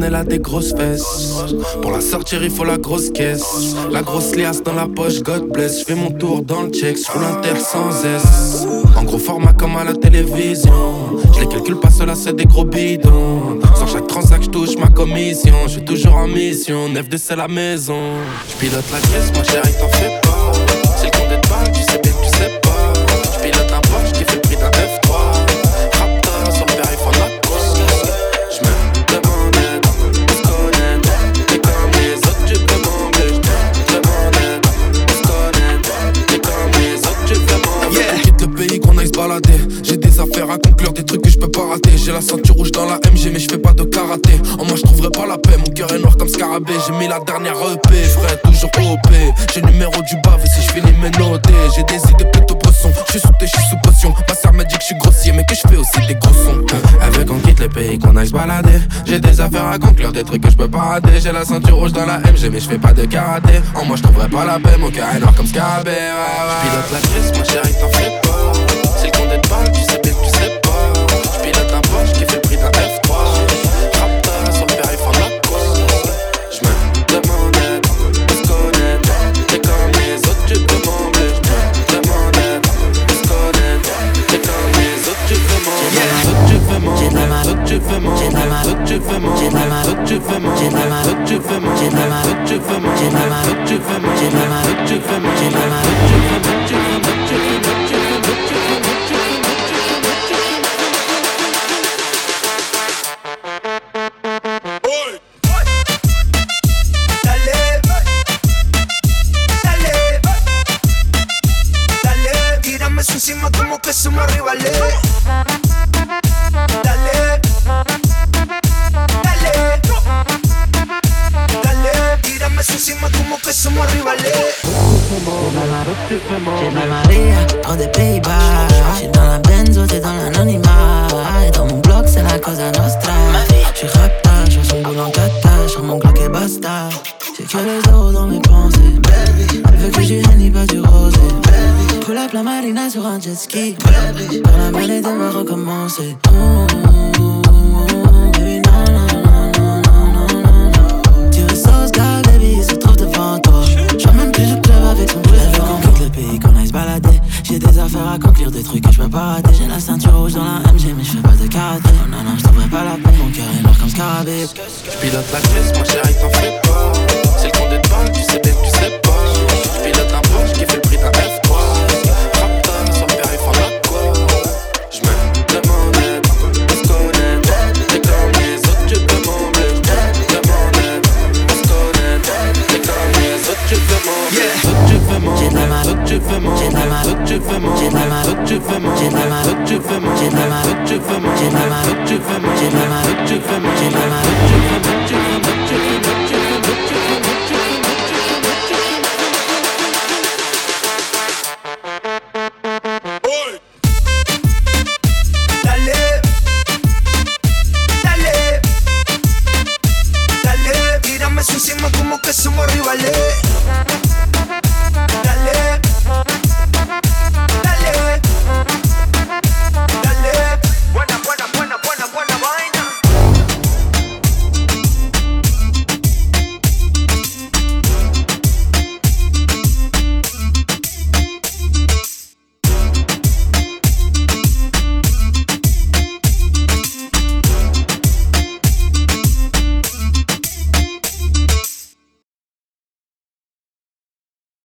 elle a des grosses fesses. Pour la sortir, il faut la grosse caisse. La grosse liasse dans la poche, God bless. Je fais mon tour dans le check, je roule terre sans S. En gros format comme à la télévision. Je les calcule pas, cela c'est des gros bidons. Sur je touche ma commission. Je toujours en mission, neuf de c'est la maison. Je la caisse, ma chérie, t'en fais pas. C'est le compte balle, tu sais bien que tu sais pas. Je un Porsche qui fait le prix d'un F3. J'ai des affaires à conclure, des trucs que peux pas rater. J'ai la ceinture rouge dans la MG, mais je fais pas de karaté. En moi, je trouverai pas la paix. Mon cœur est noir comme scarabée. J'ai mis la dernière EP, frère, toujours OP. J'ai numéro du bave si je finis mes notés. J'ai des idées plutôt bresson. Je suis sous thé, je suis sous potion. Ma sœur m'a dit que je suis grossier, mais que je fais aussi des gros sons. Avec on quitte les pays qu'on aille se balader. J'ai des affaires à conclure, des trucs que je peux pas rater. J'ai la ceinture rouge dans la MG, mais je fais pas de karaté. En moi, je trouverai pas la paix. Mon cœur est noir comme scarabée. Ouais, la crise, ma chérie, t'en fais pas. C'est le compte tu sais Autres, tu veux m'embler. Autres, tu veux m'embler. Autres, tu veux m'embler. Autres, tu veux m'embler. Autres, tu veux m'embler. Autres, tu veux m'embler. Autres, tu veux m'embler. Autres, tu veux m'embler. Autres, tu veux m'embler. somos rivales. Dale, dale, Tu as que je suis pas du rosé. Baby Pour la plat marina sur un jet ski. Baby Pour la mêlée de me recommencer mmh, mmh, mmh, Baby non non non non non non. Non Tu veux sauce car baby il se trouve devant toi. Je vois même plus le club avec ton bruit Elle veut qu'on le pays, qu'on aille se balader. J'ai des affaires à conclure, des trucs que je peux pas rater. J'ai la ceinture rouge dans la MG mais je fais pas de karaté. Oh non non je trouverai pas la peine, mon cœur est noir comme scarabée. J'pilote la caisse, mon chéri t'en fais pas. De tu sais bien que tu sais pas. J'pilote un Porsche qui fait le prix d'un F3. J'ai de la main, j'ai de la main, j'ai de la main, j'ai de la main, j'ai de la main, j'ai de la main, j'ai de la main, j'ai de la main, j'ai de la main, j'ai de la main, j'ai de la main, j'ai de la main, j'ai de la main, j'ai de la main, somos rivales.